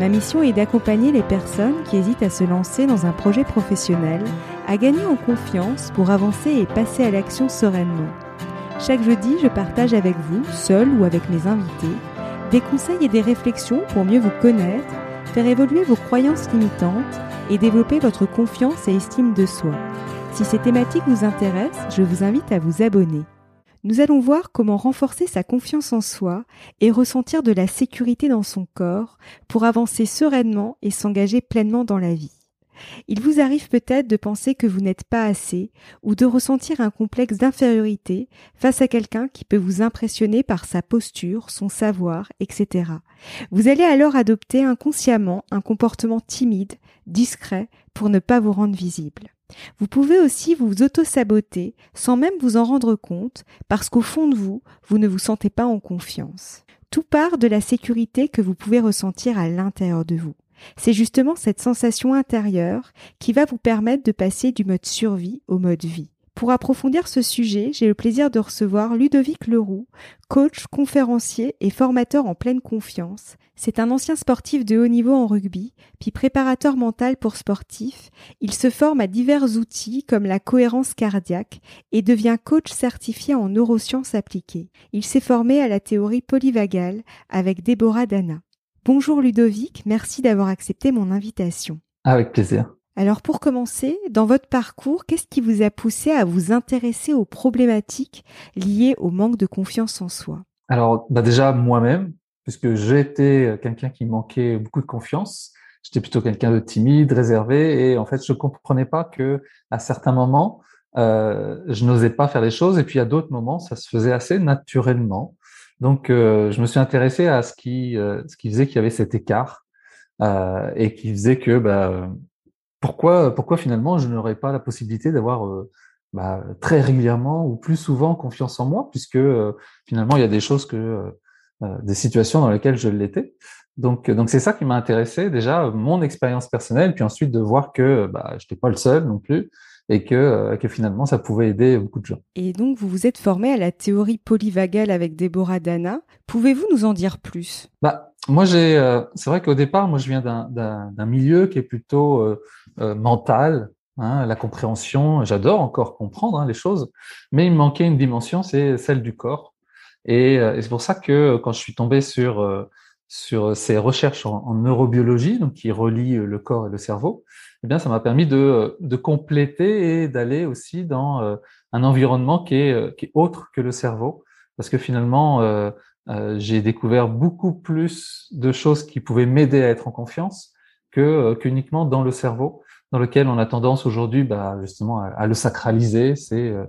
Ma mission est d'accompagner les personnes qui hésitent à se lancer dans un projet professionnel, à gagner en confiance pour avancer et passer à l'action sereinement. Chaque jeudi, je partage avec vous, seul ou avec mes invités, des conseils et des réflexions pour mieux vous connaître, faire évoluer vos croyances limitantes et développer votre confiance et estime de soi. Si ces thématiques vous intéressent, je vous invite à vous abonner. Nous allons voir comment renforcer sa confiance en soi et ressentir de la sécurité dans son corps pour avancer sereinement et s'engager pleinement dans la vie. Il vous arrive peut-être de penser que vous n'êtes pas assez ou de ressentir un complexe d'infériorité face à quelqu'un qui peut vous impressionner par sa posture, son savoir, etc. Vous allez alors adopter inconsciemment un comportement timide, discret, pour ne pas vous rendre visible. Vous pouvez aussi vous auto-saboter sans même vous en rendre compte parce qu'au fond de vous, vous ne vous sentez pas en confiance. Tout part de la sécurité que vous pouvez ressentir à l'intérieur de vous. C'est justement cette sensation intérieure qui va vous permettre de passer du mode survie au mode vie. Pour approfondir ce sujet, j'ai le plaisir de recevoir Ludovic Leroux, coach, conférencier et formateur en pleine confiance. C'est un ancien sportif de haut niveau en rugby, puis préparateur mental pour sportifs. Il se forme à divers outils comme la cohérence cardiaque et devient coach certifié en neurosciences appliquées. Il s'est formé à la théorie polyvagale avec Déborah Dana. Bonjour Ludovic, merci d'avoir accepté mon invitation. Avec plaisir. Alors pour commencer, dans votre parcours, qu'est-ce qui vous a poussé à vous intéresser aux problématiques liées au manque de confiance en soi? Alors bah déjà moi-même, puisque j'étais quelqu'un qui manquait beaucoup de confiance. J'étais plutôt quelqu'un de timide, réservé, et en fait je comprenais pas que à certains moments euh, je n'osais pas faire les choses, et puis à d'autres moments ça se faisait assez naturellement. Donc euh, je me suis intéressé à ce qui euh, ce qui faisait qu'il y avait cet écart euh, et qui faisait que bah, pourquoi, pourquoi finalement je n'aurais pas la possibilité d'avoir euh, bah, très régulièrement ou plus souvent confiance en moi, puisque euh, finalement il y a des choses que euh, des situations dans lesquelles je l'étais. Donc, donc c'est ça qui m'a intéressé déjà mon expérience personnelle, puis ensuite de voir que bah, je n'étais pas le seul non plus, et que, que finalement ça pouvait aider beaucoup de gens. Et donc vous vous êtes formé à la théorie polyvagale avec Déborah Dana. Pouvez-vous nous en dire plus? Bah moi, j'ai, euh, c'est vrai qu'au départ, moi, je viens d'un milieu qui est plutôt euh, euh, mental, hein, la compréhension. J'adore encore comprendre hein, les choses, mais il me manquait une dimension, c'est celle du corps. Et, et c'est pour ça que quand je suis tombé sur sur ces recherches en, en, neurobiologie, donc qui relient le corps et le cerveau, eh bien, ça m'a permis de, de compléter et d'aller aussi dans un environnement qui est, qui est autre que le cerveau, parce que finalement euh, j'ai découvert beaucoup plus de choses qui pouvaient m'aider à être en confiance que euh, qu'uniquement dans le cerveau, dans lequel on a tendance aujourd'hui, bah, justement, à, le sacraliser. C'est, euh,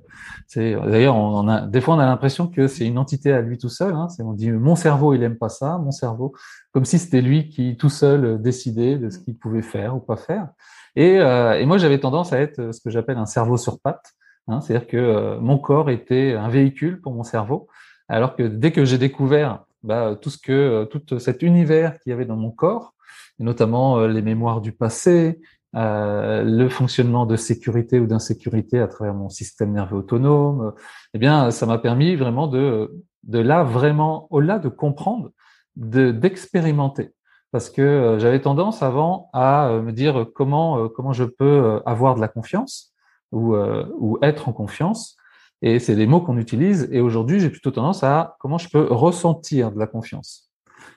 c'est d'ailleurs, on, a des fois on a l'impression que c'est une entité à lui tout seul. Hein, c'est on dit mon cerveau, il aime pas ça, mon cerveau, comme si c'était lui qui tout seul décidait de ce qu'il pouvait faire ou pas faire. Et, et moi, j'avais tendance à être ce que j'appelle un cerveau sur pattes. Hein, c'est-à-dire que mon corps était un véhicule pour mon cerveau alors que dès que j'ai découvert bah, tout ce que, euh, tout cet univers qu'il y avait dans mon corps, et notamment euh, les mémoires du passé, euh, le fonctionnement de sécurité ou d'insécurité à travers mon système nerveux autonome, eh bien, ça m'a permis vraiment de, de là vraiment, au-delà de comprendre, de d'expérimenter. Parce que j'avais tendance avant à me dire comment comment je peux avoir de la confiance ou ou être en confiance et c'est des mots qu'on utilise. Et aujourd'hui, j'ai plutôt tendance à comment je peux ressentir de la confiance.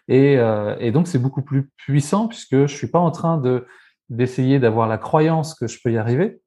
Et, euh, et donc, c'est beaucoup plus puissant puisque je suis pas en train de d'essayer d'avoir la croyance que je peux y arriver.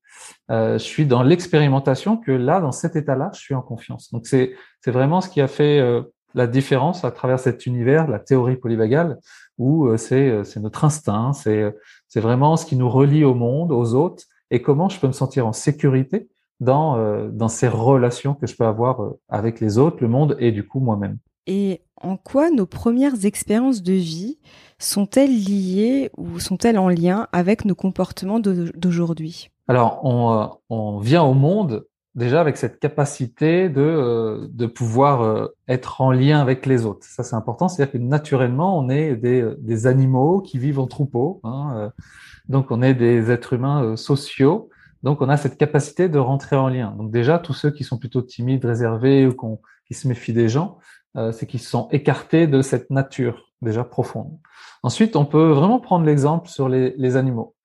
Euh, je suis dans l'expérimentation que là, dans cet état-là, je suis en confiance. Donc, c'est c'est vraiment ce qui a fait euh, la différence à travers cet univers, la théorie polyvagale, où euh, c'est euh, c'est notre instinct, c'est c'est vraiment ce qui nous relie au monde, aux autres, et comment je peux me sentir en sécurité dans, euh, dans ces relations que je peux avoir euh, avec les autres, le monde et du coup moi-même. Et en quoi nos premières expériences de vie sont-elles liées ou sont-elles en lien avec nos comportements d'aujourd'hui? Alors, on, on vient au monde déjà avec cette capacité de, euh, de pouvoir euh, être en lien avec les autres. Ça, c'est important. C'est-à-dire que naturellement, on est des, des animaux qui vivent en troupeau. Hein, euh, donc, on est des êtres humains sociaux. Donc, on a cette capacité de rentrer en lien. Donc, déjà, tous ceux qui sont plutôt timides, réservés ou qui se méfient des gens, c'est qu'ils sont écartés de cette nature déjà profonde. Ensuite, on peut vraiment prendre l'exemple sur les, les animaux.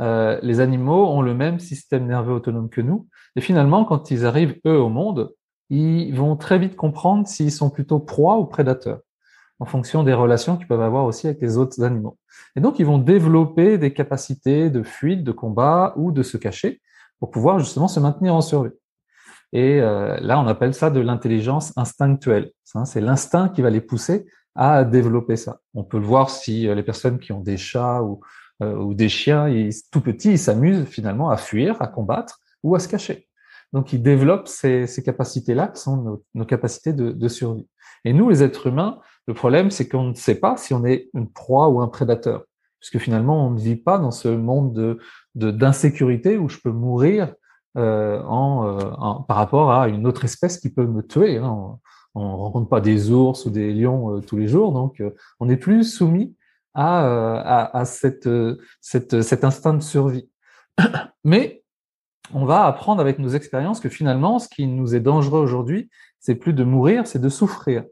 Euh, les animaux ont le même système nerveux autonome que nous. Et finalement, quand ils arrivent, eux, au monde, ils vont très vite comprendre s'ils sont plutôt proies ou prédateurs, en fonction des relations qu'ils peuvent avoir aussi avec les autres animaux. Et donc, ils vont développer des capacités de fuite, de combat ou de se cacher pour pouvoir justement se maintenir en survie. Et euh, là, on appelle ça de l'intelligence instinctuelle. C'est l'instinct qui va les pousser à développer ça. On peut le voir si euh, les personnes qui ont des chats ou euh, ou des chiens, ils, tout petits, ils s'amusent finalement à fuir, à combattre ou à se cacher. Donc, ils développent ces, ces capacités-là qui sont nos, nos capacités de, de, survie. Et nous, les êtres humains, le problème, c'est qu'on ne sait pas si on est une proie ou un prédateur, puisque finalement, on ne vit pas dans ce monde de d'insécurité où je peux mourir euh, en, euh, en, par rapport à une autre espèce qui peut me tuer. Hein. On ne rencontre pas des ours ou des lions euh, tous les jours, donc euh, on n'est plus soumis euh, à, à, cette, cette, cet instinct de survie. Mais on va apprendre avec nos expériences que finalement, ce qui nous est dangereux aujourd'hui, c'est plus de mourir, c'est de souffrir.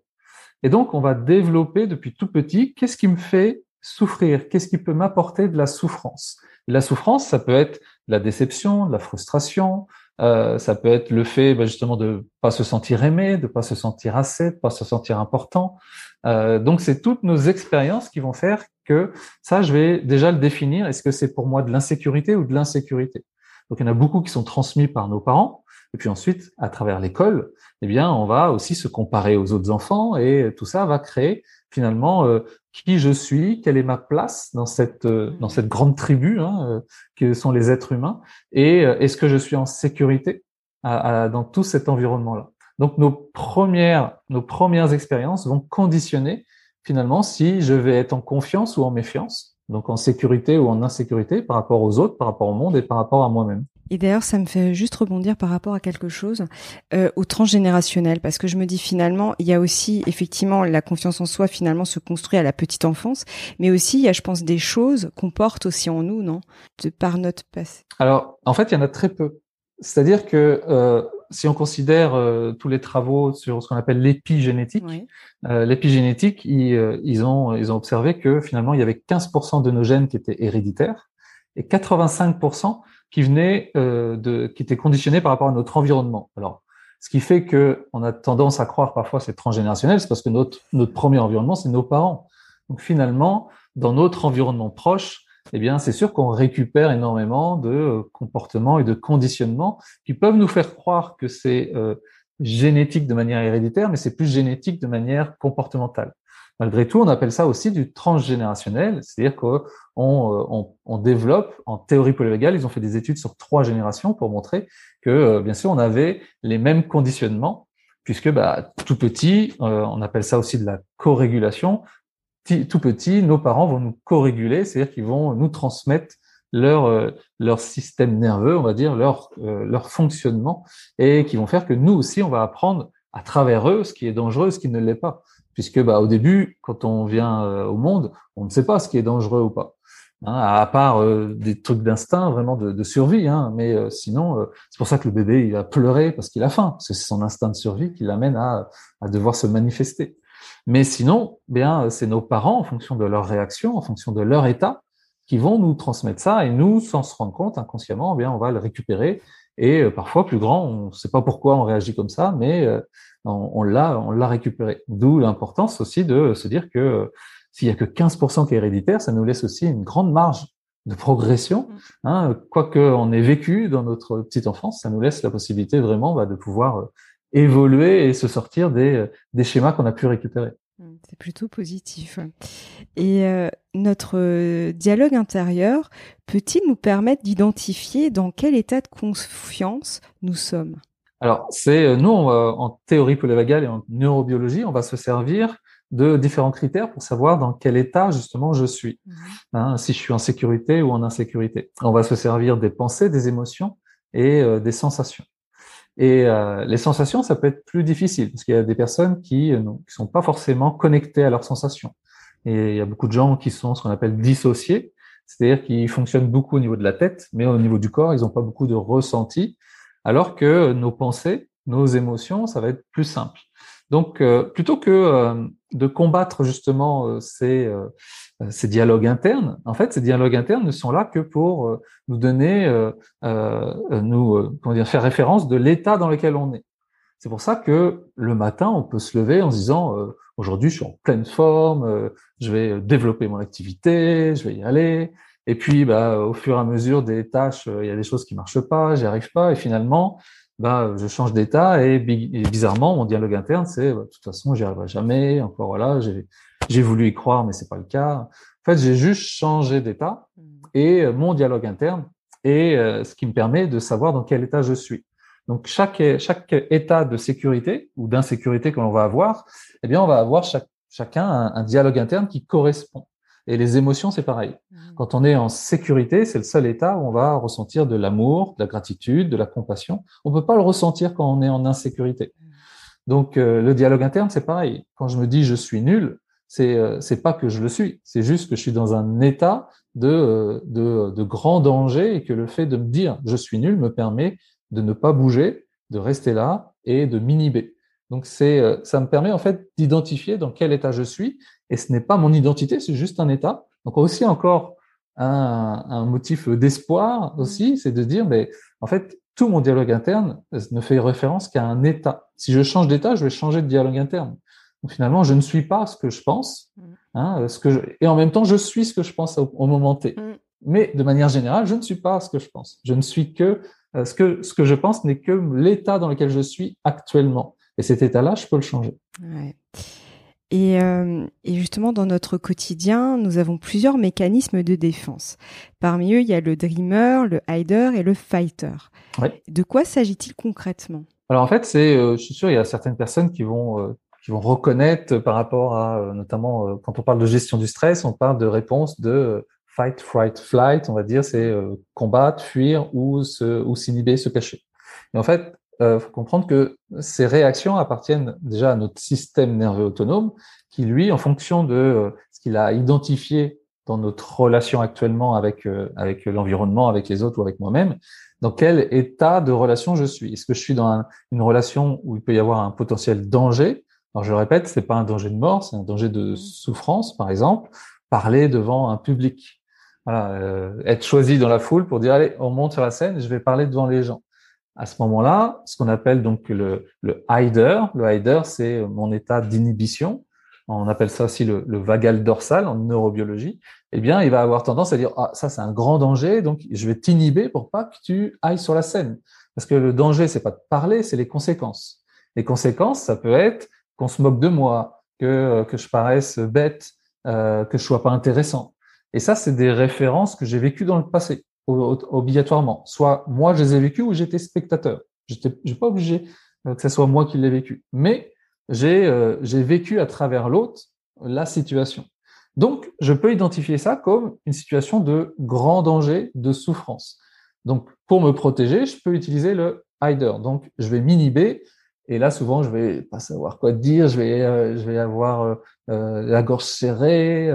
Et donc, on va développer depuis tout petit, qu'est-ce qui me fait souffrir Qu'est-ce qui peut m'apporter de la souffrance? La souffrance, ça peut être la déception, la frustration, euh, ça peut être le fait bah, justement de pas se sentir aimé, de pas se sentir assez, de pas se sentir important. Euh, donc c'est toutes nos expériences qui vont faire que ça, je vais déjà le définir. Est-ce que c'est pour moi de l'insécurité ou de l'insécurité? Donc il y en a beaucoup qui sont transmis par nos parents. Et puis ensuite, à travers l'école, eh bien, on va aussi se comparer aux autres enfants et tout ça va créer finalement euh, qui je suis, quelle est ma place dans cette euh, dans cette grande tribu hein, euh, que sont les êtres humains, et est-ce que je suis en sécurité dans tout cet environnement-là. Donc nos premières nos premières expériences vont conditionner finalement si je vais être en confiance ou en méfiance, donc en sécurité ou en insécurité par rapport aux autres, par rapport au monde et par rapport à moi-même. Et d'ailleurs, ça me fait juste rebondir par rapport à quelque chose, euh, au transgénérationnel, parce que je me dis finalement, il y a aussi effectivement la confiance en soi finalement se construit à la petite enfance, mais aussi il y a, je pense, des choses qu'on porte aussi en nous, non, de par notre passé. Alors, en fait, il y en a très peu. C'est-à-dire que euh, si on considère euh, tous les travaux sur ce qu'on appelle l'épigénétique, euh, l'épigénétique, ils, euh, ils, ont ils ont observé que finalement il y avait 15% de nos gènes qui étaient héréditaires et 85% qui venaient euh, de, qui étaient conditionnés par rapport à notre environnement. Alors, ce qui fait que on a tendance à croire parfois c'est transgénérationnel, c'est parce que notre notre premier environnement c'est nos parents. Donc finalement, dans notre environnement proche, eh bien, c'est sûr qu'on récupère énormément de euh, comportements et de conditionnements qui peuvent nous faire croire que c'est euh, génétique de manière héréditaire, mais c'est plus génétique de manière comportementale. Malgré tout, on appelle ça aussi du transgénérationnel, c'est-à-dire qu'on on, on, développe en théorie polyvagale, ils ont fait des études sur trois générations pour montrer que, euh, bien sûr, on avait les mêmes conditionnements, puisque bah, tout petit, on appelle ça aussi de la co-régulation, tout petit, nos parents vont nous co-réguler, c'est-à-dire qu'ils vont nous transmettre leur euh, leur système nerveux, on va dire leur euh, leur fonctionnement, et qui vont faire que nous aussi on va apprendre à travers eux ce qui est dangereux, ce qui ne l'est pas, puisque bah au début quand on vient euh, au monde, on ne sait pas ce qui est dangereux ou pas, hein, à part des trucs d'instinct vraiment de, survie, hein, mais sinon c'est pour ça que le bébé il va pleurer parce qu'il a faim, c'est son instinct de survie qui l'amène à à devoir se manifester. Mais sinon, bien, c'est nos parents, en fonction de leur réaction, en fonction de leur état, qui vont nous transmettre ça. Et nous, sans se rendre compte, inconsciemment, bien, on va le récupérer. Et euh, parfois, plus grand, on ne sait pas pourquoi on réagit comme ça, mais euh, on, l'a, on l'a récupéré. D'où l'importance aussi de se dire que euh, s'il y a que 15% qui est héréditaire, ça nous laisse aussi une grande marge de progression. Mm. Hein, quoi qu'on ait vécu dans notre petite enfance, ça nous laisse la possibilité vraiment bah, de pouvoir évoluer et se sortir des, des schémas qu'on a pu récupérer. Mmh, c'est plutôt positif. Et euh, notre euh, dialogue intérieur peut-il nous permettre d'identifier dans quel état de confiance nous sommes? Alors, c'est euh, nous, en théorie polyvagale et en neurobiologie, on va se servir de différents critères pour savoir dans quel état justement je suis, mmh. hein, si je suis en sécurité ou en insécurité. On va se servir des pensées, des émotions et euh, des sensations. Et euh, les sensations, ça peut être plus difficile parce qu'il y a des personnes qui ne sont pas forcément connectées à leurs sensations. Et il y a beaucoup de gens qui sont ce qu'on appelle dissociés, c'est-à-dire qu'ils fonctionnent beaucoup au niveau de la tête, mais au niveau du corps, ils n'ont pas beaucoup de ressenti, alors que nos pensées, nos émotions, ça va être plus simple. Donc, euh, plutôt que euh, de combattre justement euh, ces, ces dialogues internes, en fait, ces dialogues internes ne sont là que pour nous donner, nous, comment dire, faire référence de l'état dans lequel on est. C'est pour ça que le matin, on peut se lever en se disant aujourd'hui, je suis en pleine forme, je vais développer mon activité, je vais y aller. Et puis, bah, au fur et à mesure des tâches, il y a des choses qui marchent pas, j'y arrive pas, et finalement, bah, je change d'état et, bizarrement, mon dialogue interne, c'est bah, de toute façon, j'y arriverai jamais. Encore voilà, j'ai voulu y croire, mais c'est pas le cas. En fait, j'ai juste changé d'état mmh. et euh, mon dialogue interne est euh, ce qui me permet de savoir dans quel état je suis. Donc chaque chaque état de sécurité ou d'insécurité que l'on va avoir, eh bien, on va avoir chaque, chacun un dialogue interne qui correspond. Et les émotions, c'est pareil. Mmh. Quand on est en sécurité, c'est le seul état où on va ressentir de l'amour, de la gratitude, de la compassion. On peut pas le ressentir quand on est en insécurité. Mmh. Donc euh, le dialogue interne, c'est pareil. Quand je me dis je suis nul, c'est euh, c'est pas que je le suis, c'est juste que je suis dans un état de, euh, de de grand danger et que le fait de me dire je suis nul me permet de ne pas bouger, de rester là et de m'inhiber. Donc c'est, euh, ça me permet en fait d'identifier dans quel état je suis, et ce n'est pas mon identité, c'est juste un état. Donc aussi encore un, un motif d'espoir mmh. aussi, c'est de dire, mais en fait tout mon dialogue interne ne fait référence qu'à un état. Si je change d'état, je vais changer de dialogue interne. Donc finalement, je ne suis pas ce que je pense, mmh. hein, ce que je, et en même temps, je suis ce que je pense au, moment T. Mmh. Mais de manière générale, je ne suis pas ce que je pense. Je ne suis que euh, ce que ce que je pense n'est que l'état dans lequel je suis actuellement. Et cet état-là, je peux le changer. Ouais. Et, euh, et, justement, dans notre quotidien, nous avons plusieurs mécanismes de défense. Parmi eux, il y a le dreamer, le hider et le fighter. Ouais. De quoi s'agit-il concrètement? Alors en fait, c'est, euh, je suis sûr, il y a certaines personnes qui vont euh, qui vont reconnaître par rapport à, euh, notamment quand on parle de gestion du stress, on parle de réponse de fight, fright, flight, on va dire, c'est combattre, fuir ou se ou s'inhiber, se cacher. Et en fait, euh, faut comprendre que ces réactions appartiennent déjà à notre système nerveux autonome, qui lui, en fonction de euh, ce qu'il a identifié dans notre relation actuellement avec euh, avec l'environnement, avec les autres ou avec moi-même, dans quel état de relation je suis. Est-ce que je suis dans une relation où il peut y avoir un potentiel danger Alors je le répète, c'est pas un danger de mort, c'est un danger de mmh. souffrance, par exemple, parler devant un public. Voilà, euh, être choisi dans la foule pour dire allez, on monte sur la scène, je vais parler devant les gens à ce moment-là, ce qu'on appelle donc le, le hider. Le hider, c'est mon état d'inhibition. On appelle ça aussi le, le, vagal dorsal en neurobiologie. Eh bien, il va avoir tendance à dire ah ça c'est un grand danger, donc je vais t'inhiber pour pas que tu ailles sur la scène. Parce que le danger c'est pas de parler, c'est les conséquences. Les conséquences, ça peut être qu'on se moque de moi, que que je paraisse bête, euh, que je sois pas intéressant. Et ça, c'est des références que j'ai vécues dans le passé obligatoirement. Soit moi, je les ai vécus ou j'étais spectateur. J'étais, j'ai pas obligé euh, que ce soit moi qui l'ai vécu. Mais j'ai, euh, j'ai vécu à travers l'autre la situation. Donc, je peux identifier ça comme une situation de grand danger, de souffrance. Donc, pour me protéger, je peux utiliser le hider. Donc, je vais m'inhiber. Et là, souvent, je vais pas savoir quoi dire. Je vais, euh, je vais avoir la gorge serrée.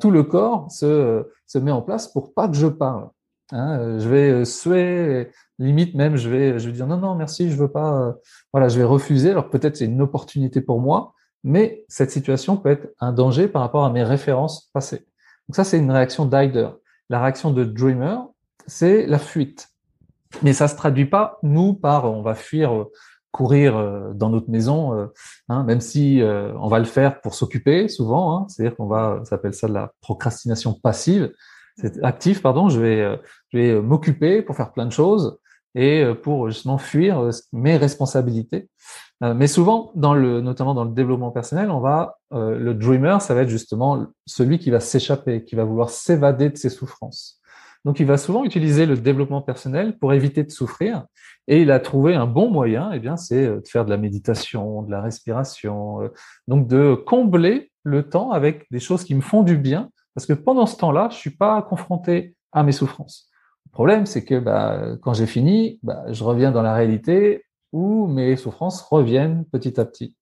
tout le corps se, se met en place pour pas que je parle. Hein, euh, je vais euh, suer, limite même, je vais, je vais dire non, non, merci, je veux pas. Euh, voilà, je vais refuser. Alors peut-être c'est une opportunité pour moi, mais cette situation peut être un danger par rapport à mes références passées. Donc ça, c'est une réaction d'Hider. La réaction de Dreamer, c'est la fuite. Mais ça se traduit pas, nous, par on va fuir, courir dans notre maison, hein, même si on va le faire pour s'occuper souvent. Hein, C'est-à-dire qu'on va, ça s'appelle ça de la procrastination passive c'est actif, pardon, je vais, euh, je vais euh, m'occuper pour faire plein de choses et euh, pour justement fuir mes responsabilités. Mais souvent, dans le, notamment dans le développement personnel, on va, le dreamer, ça va être justement celui qui va s'échapper, qui va vouloir s'évader de ses souffrances. Donc, il va souvent utiliser le développement personnel pour éviter de souffrir. Et il a trouvé un bon moyen, eh bien, c'est de faire de la méditation, de la respiration, donc de combler le temps avec des choses qui me font du bien, parce que pendant ce temps-là, je suis pas confronté à mes souffrances. Le problème, c'est que bah, quand j'ai fini, bah, je reviens dans la réalité où mes souffrances reviennent petit à petit.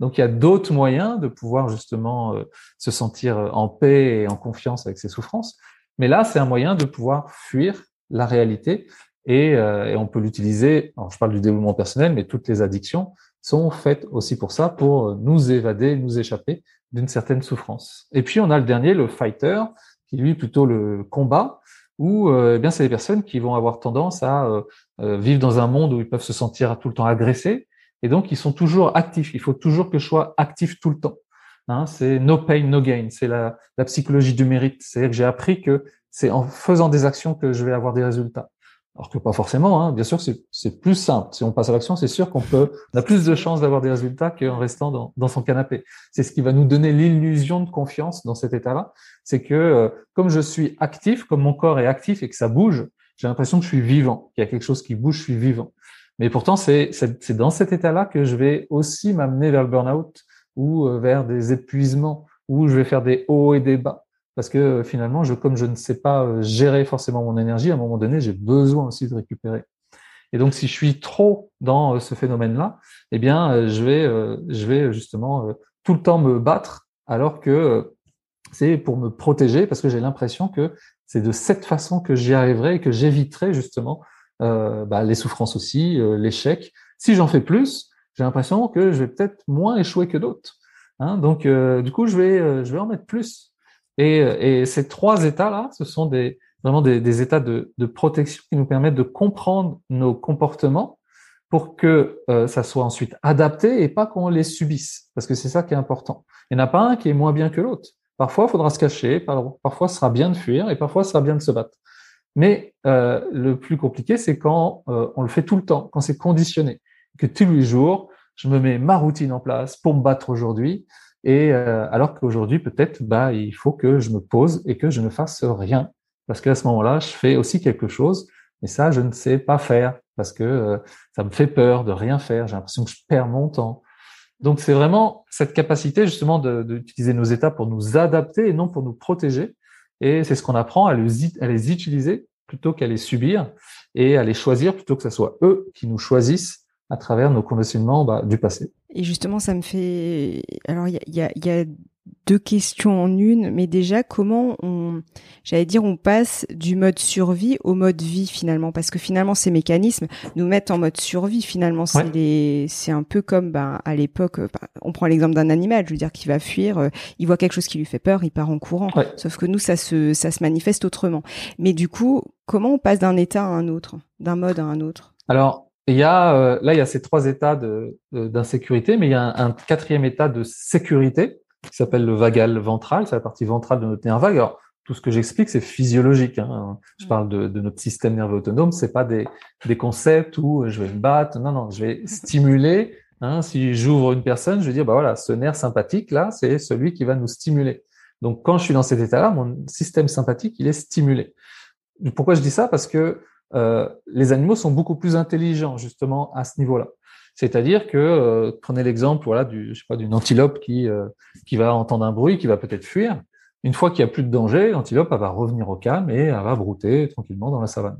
Donc il y a d'autres moyens de pouvoir justement euh, se sentir en paix et en confiance avec ses souffrances. Mais là, c'est un moyen de pouvoir fuir la réalité et, euh, on peut l'utiliser. Je parle du développement personnel, mais toutes les addictions sont faites aussi pour ça, pour nous évader, nous échapper d'une certaine souffrance. Et puis on a le dernier, le fighter, qui lui plutôt le combat, où euh, eh bien c'est des personnes qui vont avoir tendance à euh, euh, vivre dans un monde où ils peuvent se sentir tout le temps agressés, et donc ils sont toujours actifs. Il faut toujours que je sois actif tout le temps. Hein, c'est no pain, no gain. C'est la, la psychologie du mérite. C'est-à-dire que j'ai appris que c'est en faisant des actions que je vais avoir des résultats. Alors que pas forcément, hein. bien sûr, c'est plus simple. Si on passe à l'action, c'est sûr qu'on peut, on a plus de chances d'avoir des résultats qu'en restant dans, dans, son canapé. C'est ce qui va nous donner l'illusion de confiance dans cet état-là. C'est que euh, comme je suis actif, comme mon corps est actif et que ça bouge, j'ai l'impression que je suis vivant, qu'il y a quelque chose qui bouge, je suis vivant. Mais pourtant, c'est dans cet état-là que je vais aussi m'amener vers le burn-out ou euh, vers des épuisements, où je vais faire des hauts et des bas parce que euh, finalement, je, comme je ne sais pas euh, gérer forcément mon énergie, à un moment donné, j'ai besoin aussi de récupérer. Et donc, si je suis trop dans ce phénomène-là, eh bien, je vais, je vais justement tout le temps me battre, alors que c'est pour me protéger, parce que j'ai l'impression que c'est de cette façon que j'y arriverai et que j'éviterai justement bah, les souffrances aussi, l'échec. Si j'en fais plus, j'ai l'impression que je vais peut-être moins échouer que d'autres. Hein donc, du coup, je vais, je vais en mettre plus. Et, et ces trois états-là, ce sont vraiment des, états de, protection qui nous permettent de comprendre nos comportements pour que euh, ça soit ensuite adapté et pas qu'on les subisse, parce que c'est ça qui est important. Il n'y en a pas un qui est moins bien que l'autre. Parfois, il faudra se cacher, parfois, ce sera bien de fuir, et parfois, ce sera bien de se battre. Mais euh, le plus compliqué, c'est quand euh, on le fait tout le temps, quand c'est conditionné, que tous les jours, je me mets ma routine en place pour me battre aujourd'hui, et euh, alors qu'aujourd'hui, peut-être, bah, il faut que je me pose et que je ne fasse rien. Parce qu'à ce moment-là, je fais aussi quelque chose, mais ça, je ne sais pas faire parce que euh, ça me fait peur de rien faire. J'ai l'impression que je perds mon temps. Donc, c'est vraiment cette capacité justement d'utiliser nos états pour nous adapter et non pour nous protéger. Et c'est ce qu'on apprend à les, à les utiliser plutôt qu'à les subir et à les choisir plutôt que ce soit eux qui nous choisissent à travers nos conditionnements bah, du passé. Et justement, ça me fait. Alors, il y a, y a, deux questions en une, mais déjà, comment on, j'allais dire, on passe du mode survie au mode vie finalement, parce que finalement, ces mécanismes nous mettent en mode survie. Finalement, c'est les, c'est un peu comme, ben, à l'époque, ben, on prend l'exemple d'un animal, je veux dire, qui va fuir, euh, il voit quelque chose qui lui fait peur, il part en courant. Sauf que nous, ça se, ça se manifeste autrement. Mais du coup, comment on passe d'un état à un autre, d'un mode à un autre? Alors, il y a euh, là, il y a ces trois états d'insécurité, mais il y a un, quatrième état de sécurité qui s'appelle le vagal ventral, c'est la partie ventrale de notre nerf vague. Alors, tout ce que j'explique, c'est physiologique. Hein. Je parle de, de, notre système nerveux autonome, c'est pas des, des concepts où je vais me battre. Non, non, je vais stimuler. Hein. Si j'ouvre une personne, je vais dire, bah voilà, ce nerf sympathique là, c'est celui qui va nous stimuler. Donc, quand je suis dans cet état-là, mon système sympathique, il est stimulé. Pourquoi je dis ça? Parce que euh, les animaux sont beaucoup plus intelligents justement à ce niveau-là. C'est-à-dire que euh, prenez l'exemple voilà du je sais pas d'une antilope qui euh, qui va entendre un bruit, qui va peut-être fuir. Une fois qu'il y a plus de danger, l'antilope va revenir au calme et elle va brouter tranquillement dans la savane.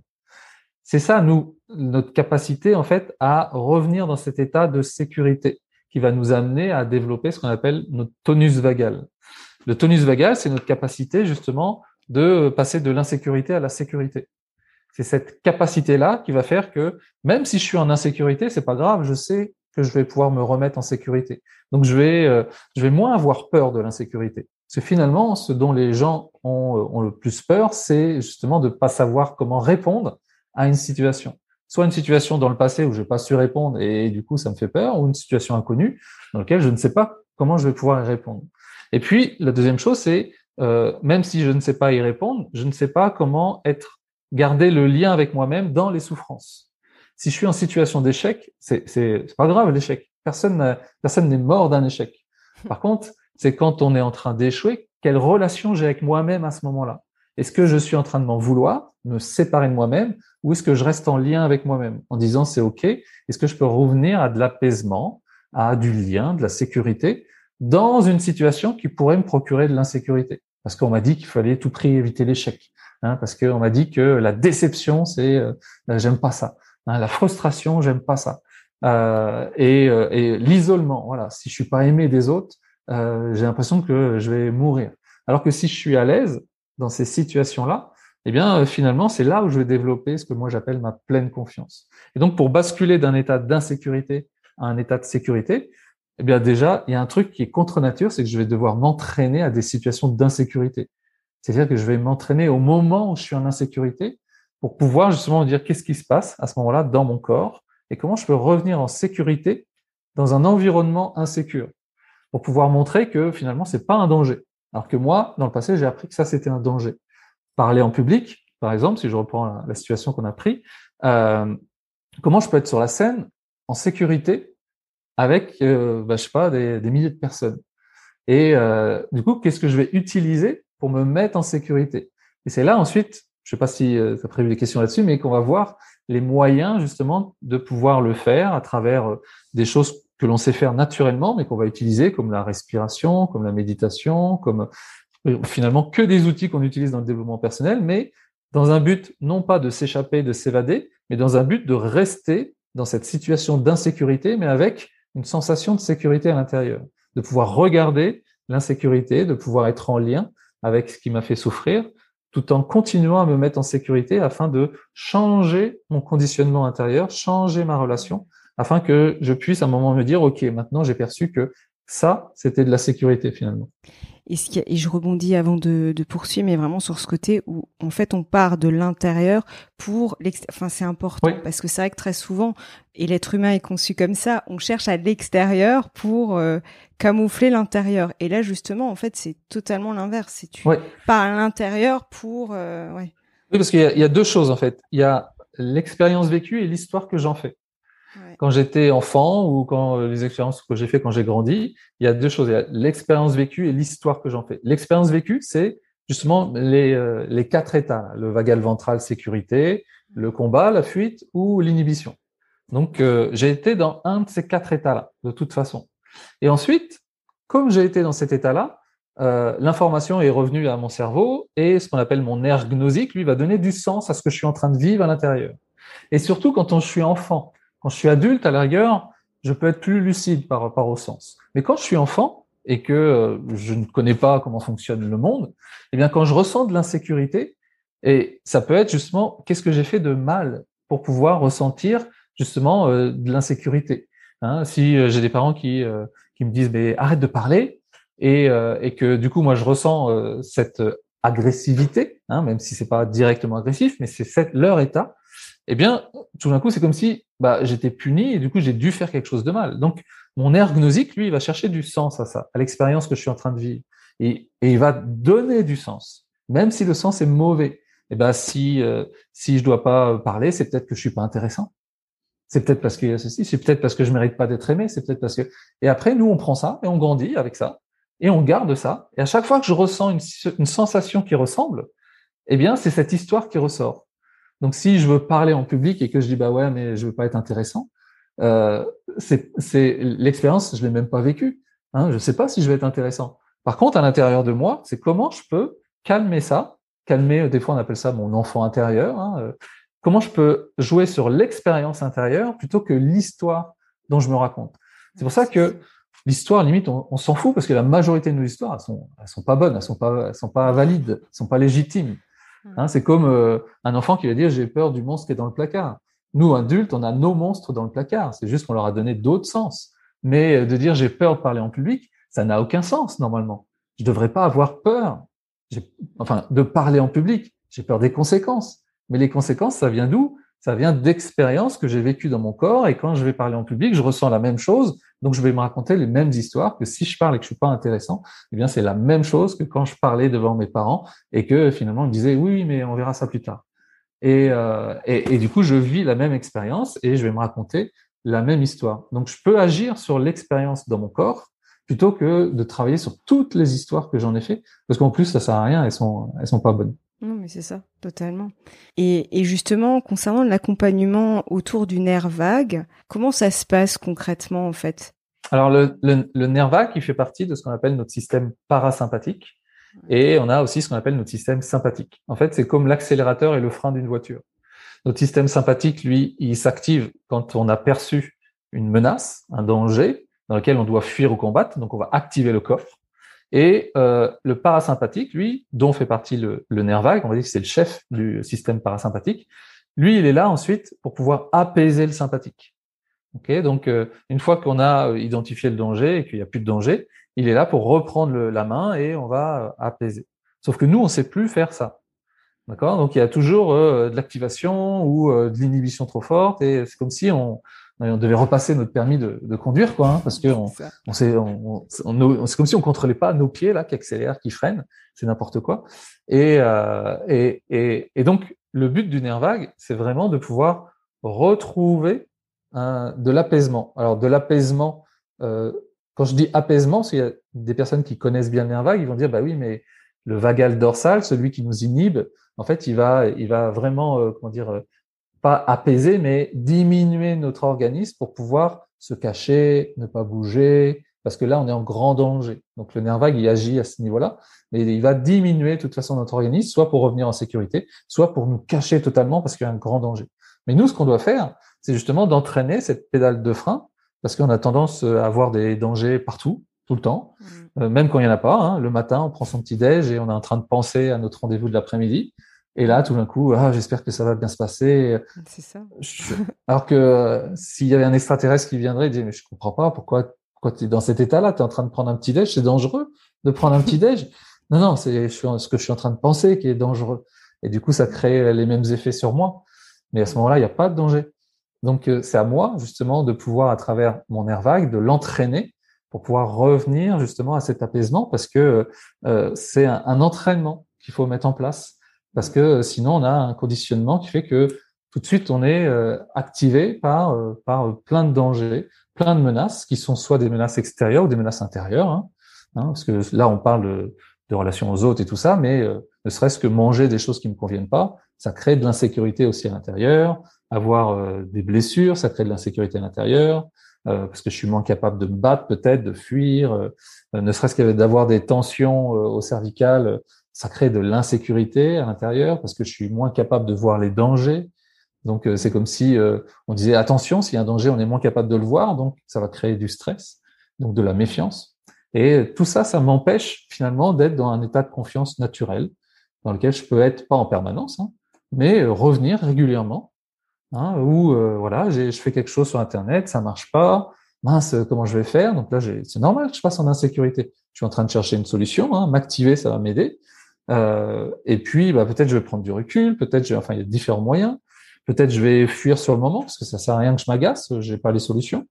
C'est ça nous notre capacité en fait à revenir dans cet état de sécurité qui va nous amener à développer ce qu'on appelle notre tonus vagal. Le tonus vagal, c'est notre capacité justement de passer de l'insécurité à la sécurité. C'est cette capacité-là qui va faire que même si je suis en insécurité, c'est pas grave, je sais que je vais pouvoir me remettre en sécurité. Donc je vais, euh, je vais moins avoir peur de l'insécurité. Parce que finalement, ce dont les gens ont, euh, ont le plus peur, c'est justement de pas savoir comment répondre à une situation. Soit une situation dans le passé où je n'ai pas su répondre et du coup ça me fait peur, ou une situation inconnue dans laquelle je ne sais pas comment je vais pouvoir y répondre. Et puis la deuxième chose, c'est euh, même si je ne sais pas y répondre, je ne sais pas comment être garder le lien avec moi-même dans les souffrances. Si je suis en situation d'échec, c'est c'est pas grave l'échec. Personne personne n'est mort d'un échec. Par contre, c'est quand on est en train d'échouer, quelle relation j'ai avec moi-même à ce moment-là? Est-ce que je suis en train de m'en vouloir, me séparer de moi-même, ou est-ce que je reste en lien avec moi-même en disant c'est OK Est-ce que je peux revenir à de l'apaisement, à du lien, de la sécurité dans une situation qui pourrait me procurer de l'insécurité? Parce qu'on m'a dit qu'il fallait tout prix éviter l'échec. Hein, parce qu'on m'a dit que la déception, c'est euh, j'aime pas ça. Hein, la frustration, j'aime pas ça. Euh, et, euh, et l'isolement, voilà. Si je suis pas aimé des autres, euh, j'ai l'impression que je vais mourir. Alors que si je suis à l'aise dans ces situations-là, eh bien euh, finalement c'est là où je vais développer ce que moi j'appelle ma pleine confiance. Et donc pour basculer d'un état d'insécurité à un état de sécurité, eh bien déjà il y a un truc qui est contre nature, c'est que je vais devoir m'entraîner à des situations d'insécurité. C'est-à-dire que je vais m'entraîner au moment où je suis en insécurité pour pouvoir justement dire qu'est-ce qui se passe à ce moment-là dans mon corps et comment je peux revenir en sécurité dans un environnement insécure pour pouvoir montrer que finalement c'est pas un danger. Alors que moi, dans le passé, j'ai appris que ça c'était un danger. Parler en public, par exemple, si je reprends la, situation qu'on a pris, euh, comment je peux être sur la scène en sécurité avec, euh, bah, je sais pas, des, milliers de personnes? Et euh, du coup, qu'est-ce que je vais utiliser pour me mettre en sécurité. Et c'est là ensuite, je sais pas si euh, tu as prévu des questions là-dessus, mais qu'on va voir les moyens justement de pouvoir le faire à travers euh, des choses que l'on sait faire naturellement, mais qu'on va utiliser comme la respiration, comme la méditation, comme euh, finalement que des outils qu'on utilise dans le développement personnel, mais dans un but non pas de s'échapper, de s'évader, mais dans un but de rester dans cette situation d'insécurité, mais avec une sensation de sécurité à l'intérieur, de pouvoir regarder l'insécurité, de pouvoir être en lien avec ce qui m'a fait souffrir, tout en continuant à me mettre en sécurité afin de changer mon conditionnement intérieur, changer ma relation, afin que je puisse à un moment me dire, OK, maintenant j'ai perçu que ça, c'était de la sécurité finalement. Et, ce et je rebondis avant de, de, poursuivre, mais vraiment sur ce côté où en fait on part de l'intérieur pour Enfin, c'est important parce que c'est vrai que très souvent, et l'être humain est conçu comme ça, on cherche à l'extérieur pour euh, camoufler l'intérieur. Et là, justement, en fait, c'est totalement l'inverse. C'est tu pars à l'intérieur pour. Euh, ouais. Oui, parce qu'il y, y, a deux choses en fait. Il y a l'expérience vécue et l'histoire que j'en fais. Quand j'étais enfant ou quand euh, les expériences que j'ai fait quand j'ai grandi, il y a deux choses. Il y a l'expérience vécue et l'histoire que j'en fais. L'expérience vécue, c'est justement les, euh, les quatre états. Le vagal ventral, sécurité, le combat, la fuite ou l'inhibition. Donc, euh, j'ai été dans un de ces quatre états-là, de toute façon. Et ensuite, comme j'ai été dans cet état-là, euh, l'information est revenue à mon cerveau et ce qu'on appelle mon nerf gnosique, lui, va donner du sens à ce que je suis en train de vivre à l'intérieur. Et surtout, quand on, je suis enfant, quand je suis adulte, à la rigueur, je peux être plus lucide par rapport au sens. Mais quand je suis enfant et que euh, je ne connais pas comment fonctionne le monde, eh bien, quand je ressens de l'insécurité, et ça peut être justement qu'est-ce que j'ai fait de mal pour pouvoir ressentir justement euh, de l'insécurité. Hein, si euh, j'ai des parents qui qui me disent mais arrête de parler et, et que du coup moi je ressens cette agressivité, hein, même si c'est pas directement agressif, mais c'est leur état eh bien, tout d'un coup, c'est comme si bah, j'étais puni et du coup, j'ai dû faire quelque chose de mal. Donc, mon nerf gnosique, lui, il va chercher du sens à ça, à l'expérience que je suis en train de vivre. Et, il va donner du sens, même si le sens est mauvais. Eh ben, si, euh, si je dois pas parler, c'est peut-être que je suis pas intéressant. C'est peut-être parce qu'il ceci, c'est peut-être parce que je mérite pas d'être aimé, c'est peut-être parce que... Et après, nous, on prend ça et on grandit avec ça. Et on garde ça. Et à chaque fois que je ressens une, une sensation qui ressemble, eh bien, c'est cette histoire qui ressort. Donc, si je veux parler en public et que je dis bah ouais, mais je veux pas être intéressant, euh, c'est l'expérience, je l'ai même pas vécue. Hein, je sais pas si je vais être intéressant. Par contre, à l'intérieur de moi, c'est comment je peux calmer ça, calmer. Des fois, on appelle ça mon enfant intérieur. Hein, euh, comment je peux jouer sur l'expérience intérieure plutôt que l'histoire dont je me raconte. C'est pour ça que l'histoire, limite, on, s'en fout parce que la majorité de nos histoires, elles sont, sont pas bonnes, elles elles sont pas valides, elles sont pas légitimes. Hein, c'est comme euh, un enfant qui va dire j'ai peur du monstre qui est dans le placard. Nous, adultes, on a nos monstres dans le placard. C'est juste qu'on leur a donné d'autres sens. Mais euh, de dire j'ai peur de parler en public, ça n'a aucun sens normalement. Je devrais pas avoir peur. Enfin, de parler en public. J'ai peur des conséquences. Mais les conséquences, ça vient d'où? Ça vient d'expériences que j'ai vécues dans mon corps. Et quand je vais parler en public, je ressens la même chose. Donc, je vais me raconter les mêmes histoires que si je parle et que je suis pas intéressant, eh bien, c'est la même chose que quand je parlais devant mes parents et que finalement, ils me disaient oui, mais on verra ça plus tard. Et, euh, et, et, du coup, je vis la même expérience et je vais me raconter la même histoire. Donc, je peux agir sur l'expérience dans mon corps plutôt que de travailler sur toutes les histoires que j'en ai fait, parce qu'en plus, ça sert à rien, elles sont, elles sont pas bonnes. Non, mais c'est ça, totalement. Et, et justement, concernant l'accompagnement autour du nerf vague, comment ça se passe concrètement en fait? Alors le, le, le, nerf vague, il fait partie de ce qu'on appelle notre système parasympathique, et on a aussi ce qu'on appelle notre système sympathique. En fait, c'est comme l'accélérateur et le frein d'une voiture. Notre système sympathique, lui, il s'active quand on a perçu une menace, un danger dans lequel on doit fuir ou combattre. Donc, on va activer le coffre. Et euh, le parasympathique, lui, dont fait partie le, nerf vague, on va dire que c'est le chef du système parasympathique, lui, il est là ensuite pour pouvoir apaiser le sympathique. Okay donc, euh, une fois qu'on a identifié le danger et qu'il n'y a plus de danger, il est là pour reprendre la main et on va apaiser. Sauf que nous, on ne sait plus faire ça. Donc, il y a toujours euh, de l'activation ou de l'inhibition trop forte et c'est comme si on, on devait repasser notre permis de, de conduire, quoi, hein, parce que on, on c'est on, on, comme si on contrôlait pas nos pieds là qui accélèrent, qui freinent, c'est n'importe quoi. Et, euh, et, et, et, donc le but du nerf vague, c'est vraiment de pouvoir retrouver de l'apaisement. Alors de l'apaisement, euh, quand je dis apaisement, s'il y a des personnes qui connaissent bien le nerf vague, ils vont dire bah oui, mais le vagal dorsal, celui qui nous inhibe, en fait, il va, il va vraiment, euh, comment dire, pas apaiser, mais diminuer notre organisme pour pouvoir se cacher, ne pas bouger, parce que là, on est en grand danger. Donc, le nerf vague, il agit à ce niveau-là, mais il va diminuer de toute façon notre organisme, soit pour revenir en sécurité, soit pour nous cacher totalement parce qu'il y a un grand danger. Mais nous, ce qu'on doit faire, c'est justement d'entraîner cette pédale de frein, parce qu'on a tendance à avoir des dangers partout, tout le temps, mmh. euh, même quand il n'y en a pas. Hein. Le matin, on prend son petit déj et on est en train de penser à notre rendez-vous de l'après-midi. Et là, tout d'un coup, ah, j'espère que ça va bien se passer. C'est ça. Alors que s'il y avait un extraterrestre qui viendrait, il dirait, mais je comprends pas pourquoi, pourquoi tu es dans cet état-là, tu es en train de prendre un petit déj, c'est dangereux de prendre un petit déj. Non, non, c'est ce que je suis en train de penser qui est dangereux. Et du coup, ça crée les mêmes effets sur moi. Mais à ce moment-là, il n'y a pas de danger. Donc, euh, c'est à moi, justement, de pouvoir, à travers mon air vague, de l'entraîner pour pouvoir revenir, justement, à cet apaisement parce que euh, c'est un, un entraînement qu'il faut mettre en place parce que euh, sinon on a un conditionnement qui fait que tout de suite on est euh, activé par euh, par plein de dangers, plein de menaces qui sont soit des menaces extérieures ou des menaces intérieures, hein, hein, parce que là on parle de, relations aux autres et tout ça, mais ne serait-ce que manger des choses qui me conviennent pas, ça crée de l'insécurité aussi à l'intérieur. Avoir des blessures, ça crée de l'insécurité à l'intérieur. parce que je suis moins capable de me battre, peut-être, de fuir, ne serait-ce que d'avoir des tensions au cervical, ça crée de l'insécurité à l'intérieur parce que je suis moins capable de voir les dangers. Donc euh, c'est comme si euh, on disait attention, s'il y a un danger, on est moins capable de le voir, donc ça va créer du stress, donc de la méfiance. Et tout ça, ça m'empêche finalement d'être dans un état de confiance naturel dans lequel je peux être pas en permanence, hein, mais euh, revenir régulièrement. Hein, où voilà, je fais quelque chose sur Internet, ça marche pas, mince, comment je vais faire? Donc là, c'est normal que je passe en insécurité. Je suis en train de chercher une solution, hein, m'activer, ça va m'aider. Euh, et puis, bah, peut-être je vais prendre du recul, peut-être, enfin, il y a différents moyens. Peut-être je vais fuir sur le moment parce que ça sert à rien que je m'agace, j'ai pas les solutions.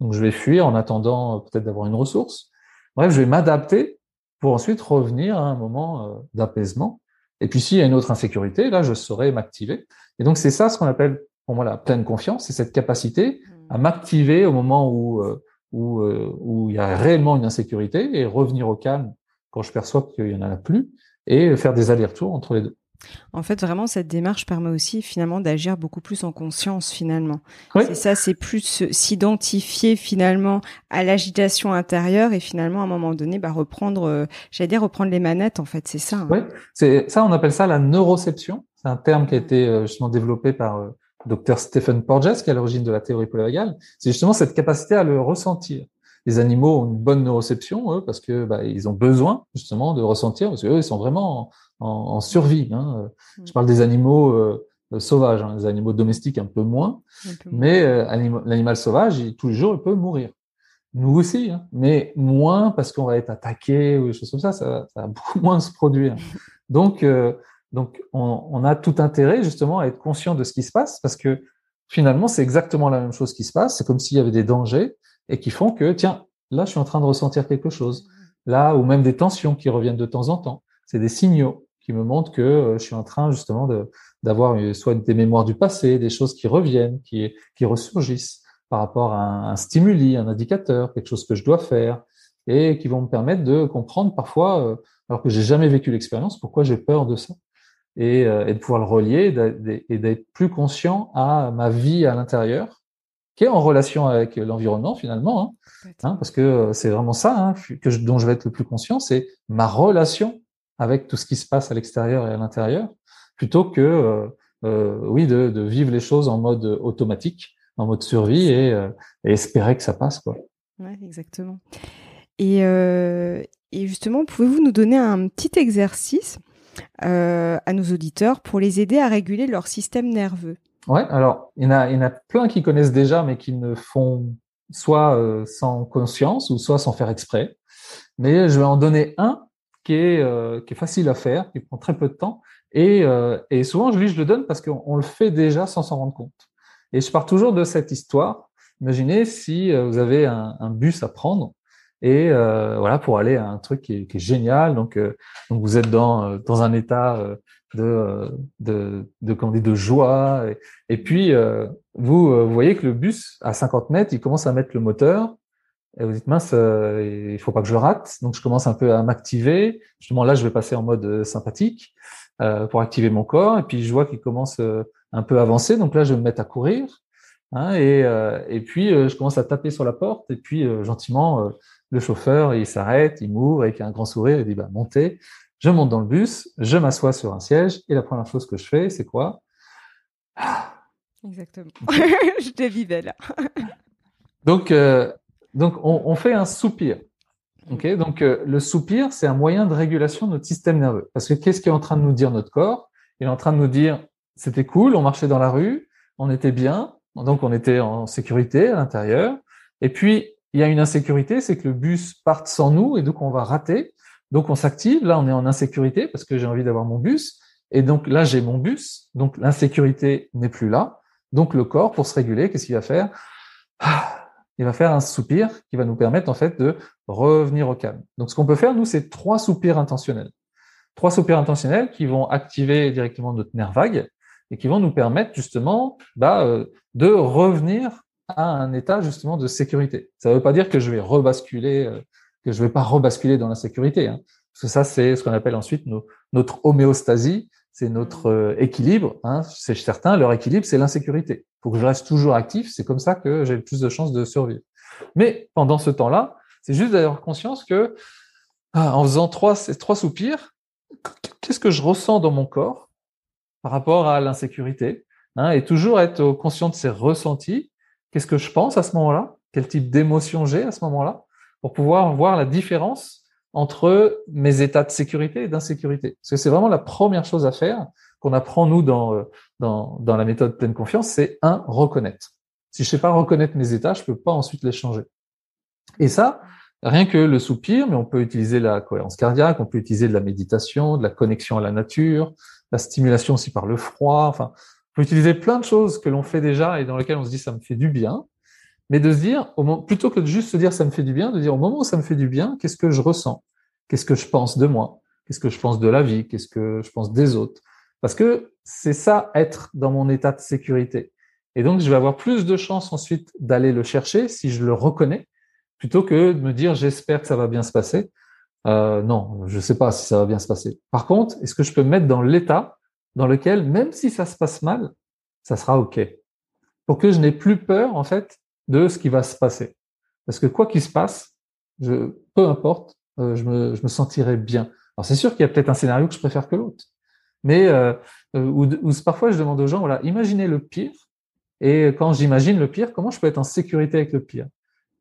Donc je vais fuir en attendant euh, peut-être d'avoir une ressource. Bref, je vais m'adapter pour ensuite revenir à un moment euh, d'apaisement. Et puis s'il y a une autre insécurité, là, je saurai m'activer. Et donc c'est ça ce qu'on appelle pour moi la pleine confiance, c'est cette capacité à mmh. m'activer au moment où où où il y a réellement une insécurité et revenir au calme quand je perçois qu'il y en a plus et faire des allers-retours entre les deux. En fait, vraiment, cette démarche permet aussi finalement d'agir beaucoup plus en conscience finalement. C'est ça, c'est plus s'identifier finalement à l'agitation intérieure et finalement à un moment donné, bah, reprendre, euh, j'allais dire reprendre les manettes. En fait, c'est ça. Hein. Oui, c'est ça. On appelle ça la neuroception. C'est un terme qui a été euh, justement développé par euh, Dr Stephen Porges, qui est à l'origine de la théorie polyvagale. C'est justement cette capacité à le ressentir les animaux ont une bonne neuroception, eux, parce que bah, ils ont besoin justement de ressentir, parce qu'eux, ils sont vraiment en, survie. Hein. Mm. Je parle des animaux euh, sauvages, hein, les animaux domestiques un peu moins, mais euh, l'animal sauvage, tous les jours, il peut mourir. Nous aussi, hein, mais moins parce qu'on va être attaqué ou des choses comme ça, ça, ça va beaucoup moins se produire. Donc, euh, donc on, on, a tout intérêt justement à être conscient de ce qui se passe, parce que finalement, c'est exactement la même chose qui se passe. C'est comme s'il y avait des dangers, et qui font que, tiens, là, je suis en train de ressentir quelque chose. Là, ou même des tensions qui reviennent de temps en temps. C'est des signaux qui me montrent que euh, je suis en train justement de, d'avoir euh, soit des mémoires du passé, des choses qui reviennent, qui, qui ressurgissent par rapport à un, stimuli, un indicateur, quelque chose que je dois faire, et qui vont me permettre de comprendre parfois, euh, alors que j'ai jamais vécu l'expérience, pourquoi j'ai peur de ça. et, de pouvoir le relier et d'être plus conscient à ma vie à l'intérieur, qui est en relation avec l'environnement finalement, hein, hein, parce que c'est vraiment ça hein, que dont je vais être le plus conscient, c'est ma relation avec tout ce qui se passe à l'extérieur et à l'intérieur, plutôt que oui de, de, vivre les choses en mode automatique, en mode survie et, et espérer que ça passe quoi. Ouais, exactement. Et, euh, et justement, pouvez-vous nous donner un petit exercice euh, à nos auditeurs pour les aider à réguler leur système nerveux? Ouais, alors il y, en a, il y en a plein qui connaissent déjà, mais qui ne font soit euh, sans conscience ou soit sans faire exprès. Mais je vais en donner un qui est, euh, qui est facile à faire, qui prend très peu de temps. Et, euh, et souvent, je, lui, je le donne parce qu'on le fait déjà sans s'en rendre compte. Et je pars toujours de cette histoire. Imaginez si vous avez un, un bus à prendre et voilà pour aller à un truc qui est, qui est génial. Donc, donc vous êtes dans dans un état de de de, de, de joie et, et puis vous, voyez que le bus à 50 mètres, il commence à mettre le moteur et vous dites mince, il faut pas que je le rate. Donc je commence un peu à m'activer. Justement là, je vais passer en mode sympathique pour activer mon corps et puis je vois qu'il commence un peu à avancer. Donc là, je vais me mettre à courir. Hein, et, et puis je commence à taper sur la porte et puis gentiment le chauffeur, il s'arrête, il m'ouvre avec un grand sourire, il dit bah, montez. Je monte dans le bus, je m'assois sur un siège et la première chose que je fais, c'est quoi? Exactement. je te vivais là. donc, euh, donc on, fait un soupir. Okay donc, euh, le soupir, c'est un moyen de régulation de notre système nerveux. Parce que qu'est-ce qui est en train de nous dire notre corps? Il est en train de nous dire c'était cool, on marchait dans la rue, on était bien, donc on était en sécurité à l'intérieur. Et puis, il y a une insécurité, c'est que le bus parte sans nous et donc on va rater. Donc on s'active, là on est en insécurité parce que j'ai envie d'avoir mon bus. Et donc là j'ai mon bus, donc l'insécurité n'est plus là. Donc le corps, pour se réguler, qu'est-ce qu'il va faire? Il va faire un soupir qui va nous permettre en fait de revenir au calme. Donc ce qu'on peut faire, nous, c'est trois soupirs intentionnels. Trois soupirs intentionnels qui vont activer directement notre nerf vague et qui vont nous permettre justement bah, euh, de revenir à un état justement de sécurité. Ça ne veut pas dire que je vais rebasculer, euh, je vais pas rebasculer dans la sécurité. Hein, parce que ça, c'est ce qu'on appelle ensuite notre homéostasie, c'est notre euh, équilibre. Hein, c'est certain, leur équilibre, c'est l'insécurité. Faut que je reste toujours actif. C'est comme ça que j'ai le plus de chances de survivre. Mais pendant ce temps-là, c'est juste d'avoir conscience que ah, en faisant trois, ces trois soupirs, qu'est-ce que je ressens dans mon corps par rapport à l'insécurité hein, et toujours être conscient de ces ressentis qu'est-ce que je pense à ce moment-là, quel type d'émotion j'ai à ce moment-là, pour pouvoir voir la différence entre mes états de sécurité et d'insécurité. Parce que c'est vraiment la première chose à faire qu'on apprend nous dans, euh, dans, dans la méthode pleine confiance, c'est un, reconnaître. Si je sais pas reconnaître mes états, je peux pas ensuite les changer. Et ça, rien que le soupir, mais on peut utiliser la cohérence cardiaque, on peut utiliser de la méditation, de la connexion à la nature, la stimulation aussi par le froid, enfin, peut utiliser plein de choses que l'on fait déjà et dans lesquelles on se dit ça me fait du bien, mais de se dire, plutôt que de juste se dire ça me fait du bien, de dire au moment où ça me fait du bien, qu'est-ce que je ressens? Qu'est-ce que je pense de moi? Qu'est-ce que je pense de la vie? Qu'est-ce que je pense des autres? Parce que c'est ça, être dans mon état de sécurité. Et donc, je vais avoir plus de chances ensuite d'aller le chercher si je le reconnais, plutôt que de me dire j'espère que ça va bien se passer. Euh, non, je ne sais pas si ça va bien se passer. Par contre, est-ce que je peux me mettre dans l'état dans lequel, même si ça se passe mal, ça sera OK? Pour que je n'ai plus peur, en fait, de ce qui va se passer. Parce que quoi qu'il se passe, je, peu importe, euh, je, me, je sentirai bien. Alors c'est sûr qu'il y a peut-être un scénario que je préfère que l'autre. Mais euh, euh ou, parfois je demande aux gens, voilà, imaginez le pire. Et quand j'imagine le pire, comment je peux être en sécurité avec le pire?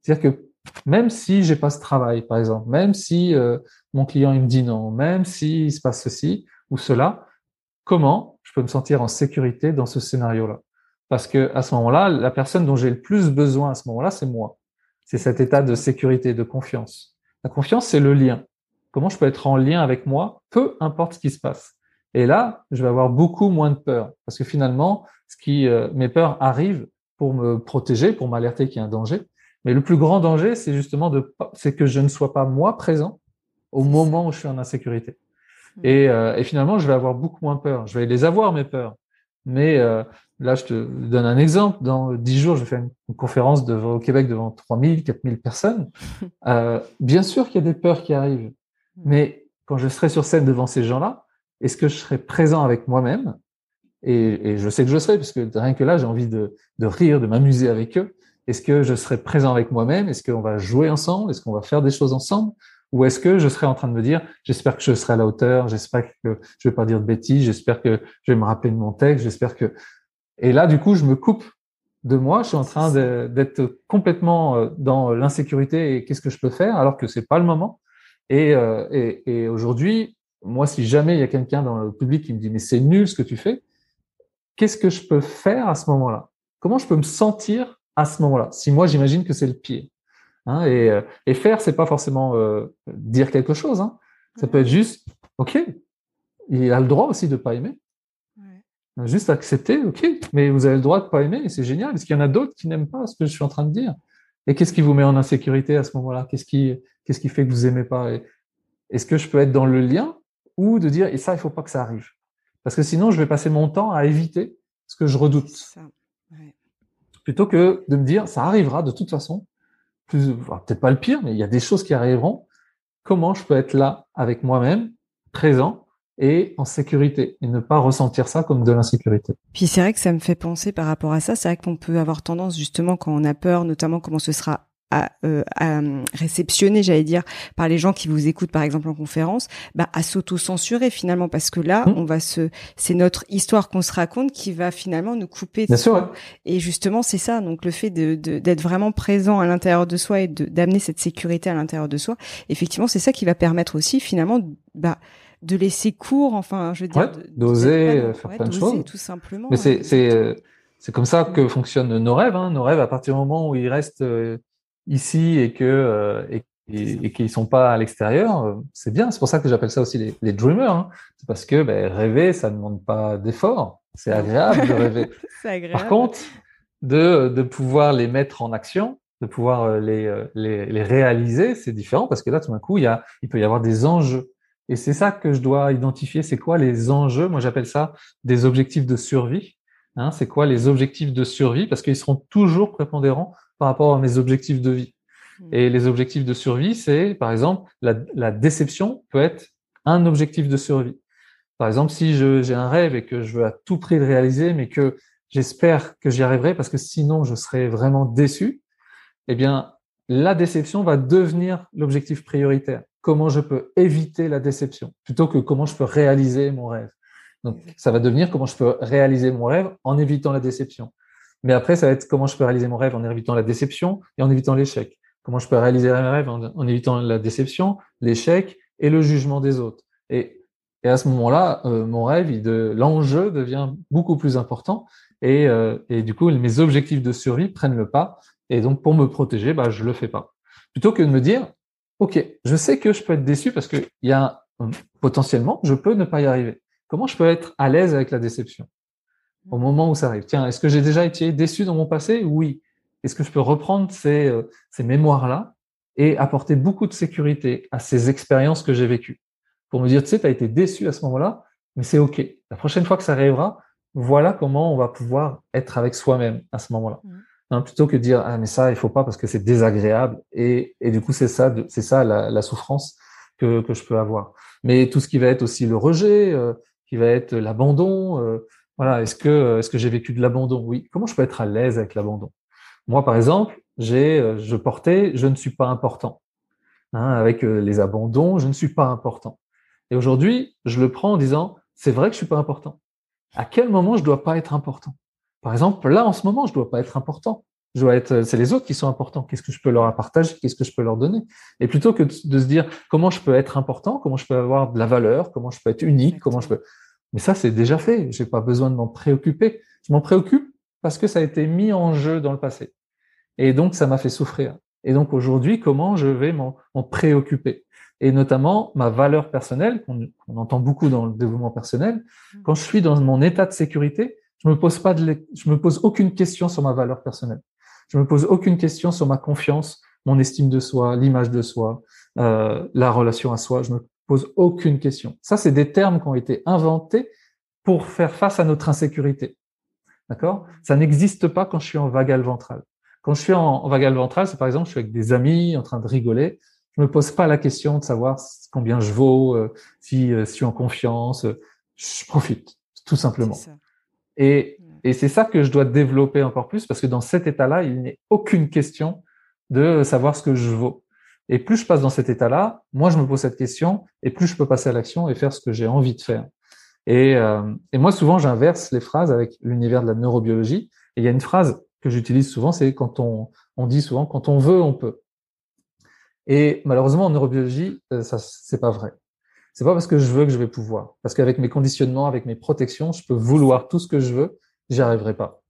C'est-à-dire que même si j'ai pas ce travail, par exemple, même si euh, mon client il me dit non, même s'il se passe ceci ou cela, comment je peux me sentir en sécurité dans ce scénario-là? Parce que à ce moment-là, la personne dont j'ai le plus besoin à ce moment-là, c'est moi. C'est cet état de sécurité, de confiance. La confiance, c'est le lien. Comment je peux être en lien avec moi, peu importe ce qui se passe. Et là, je vais avoir beaucoup moins de peur, parce que finalement, ce qui, euh, mes peurs arrivent pour me protéger, pour m'alerter qu'il y a un danger. Mais le plus grand danger, c'est justement de, c'est que je ne sois pas moi présent au moment où je suis en insécurité. Mm. Et, euh, et, finalement, je vais avoir beaucoup moins peur. Je vais les avoir, mes peurs. Mais euh, là, je te donne un exemple. Dans dix jours, je vais faire une, conférence au Québec devant 3000, 4000 personnes. Euh, bien sûr qu'il y a des peurs qui arrivent. Mm. Mais quand je serai sur scène devant ces gens-là, est-ce que je serai présent avec moi-même? Et, et, je sais que je serai, puisque rien que là, j'ai envie de, de, rire, de m'amuser avec eux. Est-ce que je serai présent avec moi-même? Est-ce qu'on va jouer ensemble? Est-ce qu'on va faire des choses ensemble? Ou est-ce que je serai en train de me dire, j'espère que je serai à la hauteur, j'espère que je vais pas dire de bêtises, j'espère que je vais me rappeler de mon texte, j'espère que... Et là, du coup, je me coupe de moi, je suis en train d'être complètement euh, dans l'insécurité et qu'est-ce que je peux faire alors que c'est pas le moment. Et, euh, et, et aujourd'hui, moi, si jamais il y a quelqu'un dans le public qui me dit mais c'est nul ce que tu fais, qu'est-ce que je peux faire à ce moment-là? Comment je peux me sentir à ce moment-là? Si moi, j'imagine que c'est le pied. Hein, et, euh, et, faire, c'est pas forcément euh, dire quelque chose. Hein. Ça peut être juste, ok, il a le droit aussi de pas aimer. Juste accepter, ok, mais vous avez le droit de pas aimer c'est génial. Est-ce qu'il y en a d'autres qui n'aiment pas ce que je suis en train de dire Et qu'est-ce qui vous met en insécurité à ce moment-là? Qu'est-ce qui, qu'est-ce qui fait que vous aimez pas? Est-ce que je peux être dans le lien ou de dire et ça, il faut pas que ça arrive? Parce que sinon, je vais passer mon temps à éviter ce que je redoute. Plutôt que de me dire, ça arrivera de toute façon. peut-être pas le pire, mais il y a des choses qui arriveront. Comment je peux être là avec moi-même, présent, et en sécurité et ne pas ressentir ça comme de l'insécurité. Puis c'est vrai que ça me fait penser par rapport à ça, c'est vrai qu'on peut avoir tendance justement quand on a peur, notamment comment ce sera à, euh, à réceptionner, j'allais dire, par les gens qui vous écoutent, par exemple en conférence, bah, à s'auto-censurer finalement, parce que là, mmh. on va se, c'est notre histoire qu'on se raconte qui va finalement nous couper. Bien sûr. Et justement, c'est ça. Donc le fait de, d'être vraiment présent à l'intérieur de soi et d'amener cette sécurité à l'intérieur de soi, effectivement, c'est ça qui va permettre aussi finalement, bah, de laisser court, enfin, je veux dire, d'oser faire plein de choses, tout simplement. Mais c'est, c'est, euh, c'est comme ça que fonctionnent nos rêves. Hein. Nos rêves, à partir du moment où ils restent euh, ici et que euh, et, et, qu'ils sont pas à l'extérieur, euh, c'est bien. C'est pour ça que j'appelle ça aussi les, les dreamers. Hein. C'est parce que ben, rêver, ça ne demande pas d'effort. C'est agréable de rêver. agréable. Par contre, de, de pouvoir les mettre en action, de pouvoir euh, les, les, les réaliser, c'est différent parce que là, tout d'un coup, il, y a, il peut y avoir des enjeux. Et c'est ça que je dois identifier. C'est quoi les enjeux? Moi, j'appelle ça des objectifs de survie. Hein, c'est quoi les objectifs de survie? Parce qu'ils seront toujours prépondérants par rapport à mes objectifs de vie. Hmm. Et les objectifs de survie, c'est, par exemple, la, la, déception peut être un objectif de survie. Par exemple, si j'ai un rêve et que je veux à tout prix le réaliser, mais que j'espère que j'y arriverai parce que sinon je serai vraiment déçu, eh bien, la déception va devenir l'objectif prioritaire. Comment je peux éviter la déception plutôt que comment je peux réaliser mon rêve. Donc, ça va devenir comment je peux réaliser mon rêve en évitant la déception. Mais après, ça va être comment je peux réaliser mon rêve en évitant la déception et en évitant l'échec. Comment je peux réaliser mon rêve en, évitant la déception, l'échec et le jugement des autres. Et, et à ce moment-là, euh, mon rêve, de, l'enjeu devient beaucoup plus important. Et, euh, et, du coup, mes objectifs de survie prennent le pas. Et donc, pour me protéger, bah, je le fais pas. Plutôt que de me dire, OK, je sais que je peux être déçu parce que il y a potentiellement, je peux ne pas y arriver. Comment je peux être à l'aise avec la déception au moment où ça arrive? Tiens, est-ce que j'ai déjà été déçu dans mon passé? Oui. Est-ce que je peux reprendre ces, euh, ces mémoires-là et apporter beaucoup de sécurité à ces expériences que j'ai vécues? Pour me dire, tu sais, tu as été déçu à ce moment-là, mais c'est OK. La prochaine fois que ça arrivera, voilà comment on va pouvoir être avec soi-même à ce moment-là. Mmh. Hein, plutôt que dire, ah, mais ça, il faut pas parce que c'est désagréable. Et, et du coup, c'est ça, c'est ça la, souffrance que, que je peux avoir. Mais tout ce qui va être aussi le rejet, euh, qui va être l'abandon, euh, voilà, est-ce que euh, est-ce que j'ai vécu de l'abandon? Oui. Comment je peux être à l'aise avec l'abandon? Moi, par exemple, j'ai je portais je ne suis pas important. Hein, avec les abandons, je ne suis pas important. Et aujourd'hui, je le prends en disant c'est vrai que je suis pas important. À quel moment je dois pas être important? Par exemple, là en ce moment, je dois pas être important. Je dois être, c'est les autres qui sont importants. Qu'est-ce que je peux leur partager? Qu'est-ce que je peux leur donner? Et plutôt que de se dire comment je peux être important, comment je peux avoir de la valeur, comment je peux être unique, comment je peux mais ça, c'est déjà fait. J'ai pas besoin de m'en préoccuper. Je m'en préoccupe parce que ça a été mis en jeu dans le passé. Et donc, ça m'a fait souffrir. Et donc, aujourd'hui, comment je vais m'en préoccuper? Et notamment, ma valeur personnelle, qu'on entend beaucoup dans le développement personnel. Mmh. Quand je suis dans mon état de sécurité, je me pose pas de, je me pose aucune question sur ma valeur personnelle. Je me pose aucune question sur ma confiance, mon estime de soi, l'image de soi, euh, la relation à soi. Je me pose aucune question. Ça, c'est des termes qui ont été inventés pour faire face à notre insécurité. D'accord? Ça n'existe pas quand je suis en vagal ventral. Quand je suis en, vagal ventral, c'est par exemple, je suis avec des amis en train de rigoler. Je me pose pas la question de savoir combien je vaux, euh, si, euh, si je suis en confiance. Je profite, tout simplement. Et, et c'est ça que je dois développer encore plus parce que dans cet état-là, il n'est aucune question de savoir ce que je vaux. Et plus je passe dans cet état-là, moi je me pose cette question et plus je peux passer à l'action et faire ce que j'ai envie de faire. Et, euh, et moi souvent j'inverse les phrases avec l'univers de la neurobiologie. Et il y a une phrase que j'utilise souvent, c'est quand on, on dit souvent quand on veut, on peut. Et malheureusement en neurobiologie, euh, ça c'est pas vrai. C'est pas parce que je veux que je vais pouvoir. Parce qu'avec mes conditionnements, avec mes protections, je peux vouloir tout ce que je veux, j'y arriverai pas.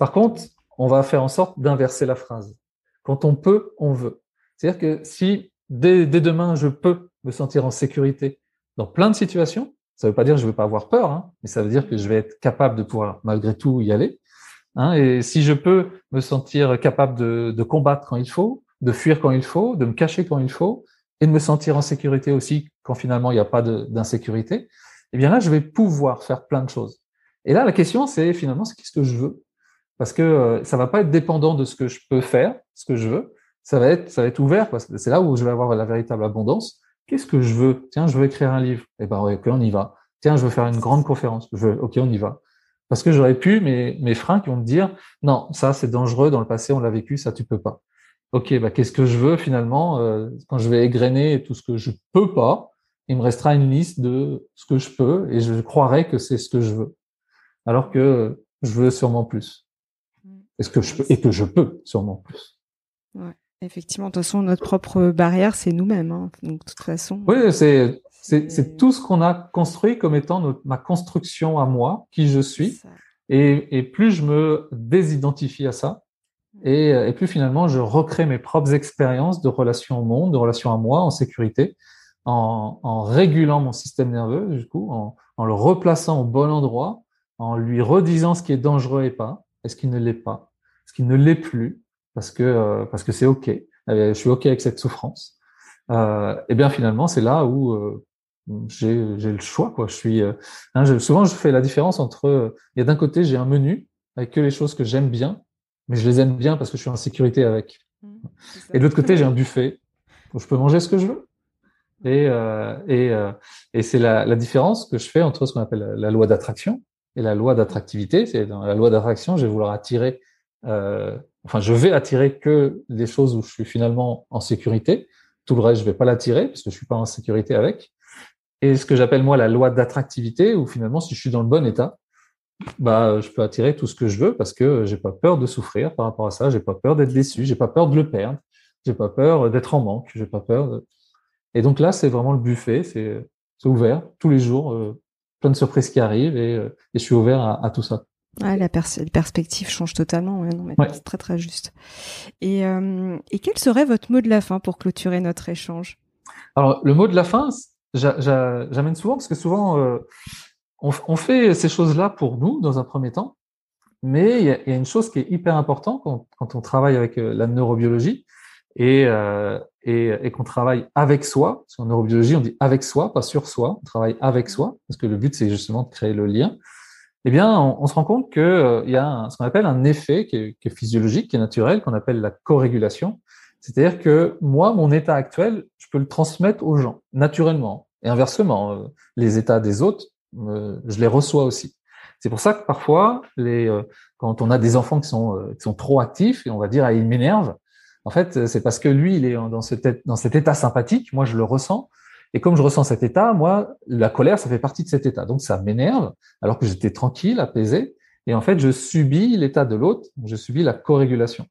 Par contre, on va faire en sorte d'inverser la phrase. Quand on peut, on veut. C'est-à-dire que si dès, demain je peux me sentir en sécurité dans plein de situations, ça ne veut pas dire que je ne vais pas avoir peur, hein, mais ça veut dire que je vais être capable de pouvoir malgré tout y aller. Hein, et si je peux me sentir capable de, de, combattre quand il faut, de fuir quand il faut, de me cacher quand il faut, et de me sentir en sécurité aussi quand finalement il n'y a pas d'insécurité, eh bien là, je vais pouvoir faire plein de choses. Et là, la question, c'est finalement, c'est qu'est-ce que je veux? Parce que euh, ça va pas être dépendant de ce que je peux faire, ce que je veux, ça va être, ça va être ouvert, parce que c'est là où je vais avoir la véritable abondance. Qu'est-ce que je veux? Tiens, je veux écrire un livre. Eh ben, ok, on y va. Tiens, je veux faire une grande conférence. Je veux, ok, on y va. Parce que j'aurais pu, mes, mes freins qui vont me dire, non, ça, c'est dangereux, dans le passé, on l'a vécu, ça, tu peux pas. Ok, bah, qu'est-ce que je veux finalement euh, Quand je vais égrener tout ce que je peux pas, il me restera une liste de ce que je peux et je croirais que c'est ce que je veux. Alors que je veux sûrement plus. Mm. Est-ce que je peux, et que je peux sûrement plus. Ouais. Effectivement, de toute façon, notre propre barrière, c'est nous-mêmes. Hein. Donc, de toute façon. Oui, c'est c'est tout ce qu'on a construit comme étant notre, ma construction à moi, qui je suis. Et, et, plus je me désidentifie à ça. Et, et, plus finalement je recrée mes propres expériences de relation au monde, de relation à moi, en sécurité, en, en régulant mon système nerveux, du coup, en, en, le replaçant au bon endroit, en lui redisant ce qui est dangereux et pas, et ce qui ne l'est pas, ce qui ne l'est plus, parce que euh, parce que c'est ok. Euh, je suis ok avec cette souffrance. Euh, et bien finalement, c'est là où euh, j'ai j'ai le choix quoi. Je suis hein, je, souvent je fais la différence entre il y a d'un côté j'ai un menu avec que les choses que j'aime bien, mais je les aime bien parce que je suis en sécurité avec. Mmh, et de l'autre côté j'ai un buffet où je peux manger ce que je veux. Et et et c'est la, la différence que je fais entre ce qu'on appelle la loi d'attraction et la loi d'attractivité. C'est dans la loi d'attraction, je vais vouloir attirer euh, enfin, je vais attirer que les choses où je suis finalement en sécurité. Tout le reste, je vais pas l'attirer parce que je suis pas en sécurité avec. Et ce que j'appelle moi la loi d'attractivité, où finalement, si je suis dans le bon état, bah, je peux attirer tout ce que je veux parce que j'ai pas peur de souffrir par rapport à ça. J'ai pas peur d'être déçu. J'ai pas peur de le perdre. J'ai pas peur d'être en manque. J'ai pas peur. De... Et donc là, c'est vraiment le buffet. C'est ouvert tous les jours. Euh, plein de surprises qui arrivent et, euh, et je suis ouvert à, à tout ça. Ah, la perspective change totalement. Ouais, non, mais C'est très très juste. Et, euh, et quel serait votre mot de la fin pour clôturer notre échange? Alors le mot de la fin, j'amène souvent parce que souvent euh, on, fait ces choses-là pour nous dans un premier temps, mais il y, a, une chose qui est hyper importante quand, on travaille avec euh, la neurobiologie et, euh, et, qu'on travaille avec soi. Parce neurobiologie, on dit avec soi, pas sur soi. On travaille avec soi parce que le but c'est justement de créer le lien eh bien, on, se rend compte qu'il euh, y a ce qu'on appelle un effet qui est, physiologique, qui est naturel, qu'on appelle la corrégulation. C'est-à-dire que moi, mon état actuel, je peux le transmettre aux gens naturellement. Et inversement, les états des autres, je les reçois aussi. C'est pour ça que parfois, les, quand on a des enfants qui sont, qui sont trop actifs, et on va dire, ah, il m'énerve, en fait, c'est parce que lui, il est dans, dans cet état sympathique, moi, je le ressens, et comme je ressens cet état, moi, la colère, ça fait partie de cet état. Donc ça m'énerve, alors que j'étais tranquille, apaisé. Et en fait, je subis l'état de l'autre, je subis la co-régulation.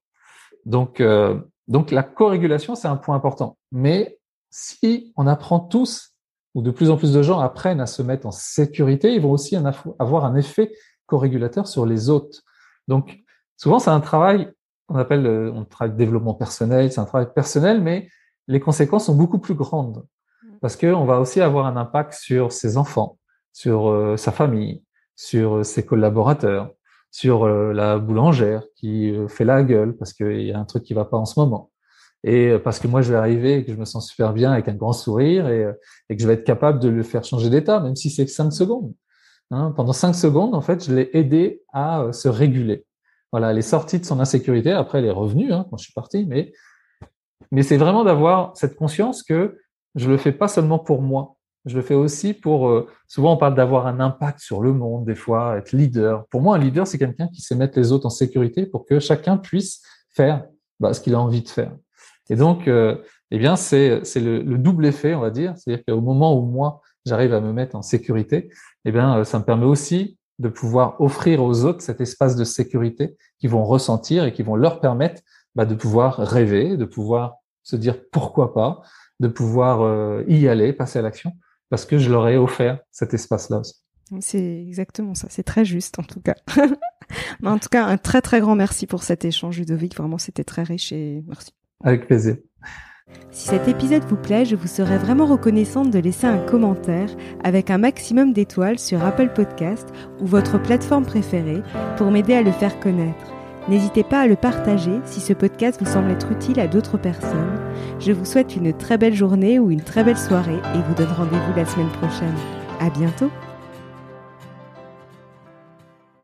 Donc, euh, donc la co-régulation, c'est un point important. Mais si on apprend tous, ou de plus en plus de gens apprennent à se mettre en sécurité, ils vont aussi avoir un effet co-régulateur sur les autres. Donc, souvent, c'est un travail, on appelle, euh, on travaille de développement personnel, c'est un travail personnel, mais les conséquences sont beaucoup plus grandes parce qu'on va aussi avoir un impact sur ses enfants, sur euh, sa famille, sur euh, ses collaborateurs, sur euh, la boulangère qui fait la gueule parce qu'il y a un truc qui va pas en ce moment. Et parce que moi, je vais arriver et que je me sens super bien avec un grand sourire et, et que je vais être capable de le faire changer d'état, même si c'est cinq secondes. Hein, pendant cinq secondes, en fait, je l'ai aidé à se réguler. Voilà, elle est sortie de son insécurité. Après, elle est revenue hein, quand je suis parti, mais c'est vraiment d'avoir cette conscience que je le fais pas seulement pour moi. Je le fais aussi pour. Euh, souvent, on parle d'avoir un impact sur le monde, des fois, être leader. Pour moi, un leader, c'est quelqu'un qui sait mettre les autres en sécurité pour que chacun puisse faire bah, ce qu'il a envie de faire. Et donc, euh, eh bien, c'est le, le double effet, on va dire. C'est-à-dire qu'au moment où moi, j'arrive à me mettre en sécurité, eh bien, euh, ça me permet aussi de pouvoir offrir aux autres cet espace de sécurité qu'ils vont ressentir et qui vont leur permettre bah, de pouvoir rêver, de pouvoir se dire pourquoi pas, de pouvoir euh, y aller, passer à l'action, parce que je leur ai offert cet espace-là aussi. C'est exactement ça, c'est très juste en tout cas. En tout cas, un très très grand merci pour cet échange, Ludovic. Vraiment, c'était très riche et merci. Avec plaisir. Si cet épisode vous plaît, je vous serais vraiment reconnaissante de laisser un commentaire avec un maximum d'étoiles sur Apple Podcast ou votre plateforme préférée pour m'aider à le faire connaître. N'hésitez pas à le partager si ce podcast vous semble être utile à d'autres personnes. Je vous souhaite une très belle journée ou une très belle soirée et vous donne rendez-vous la semaine prochaine. À bientôt!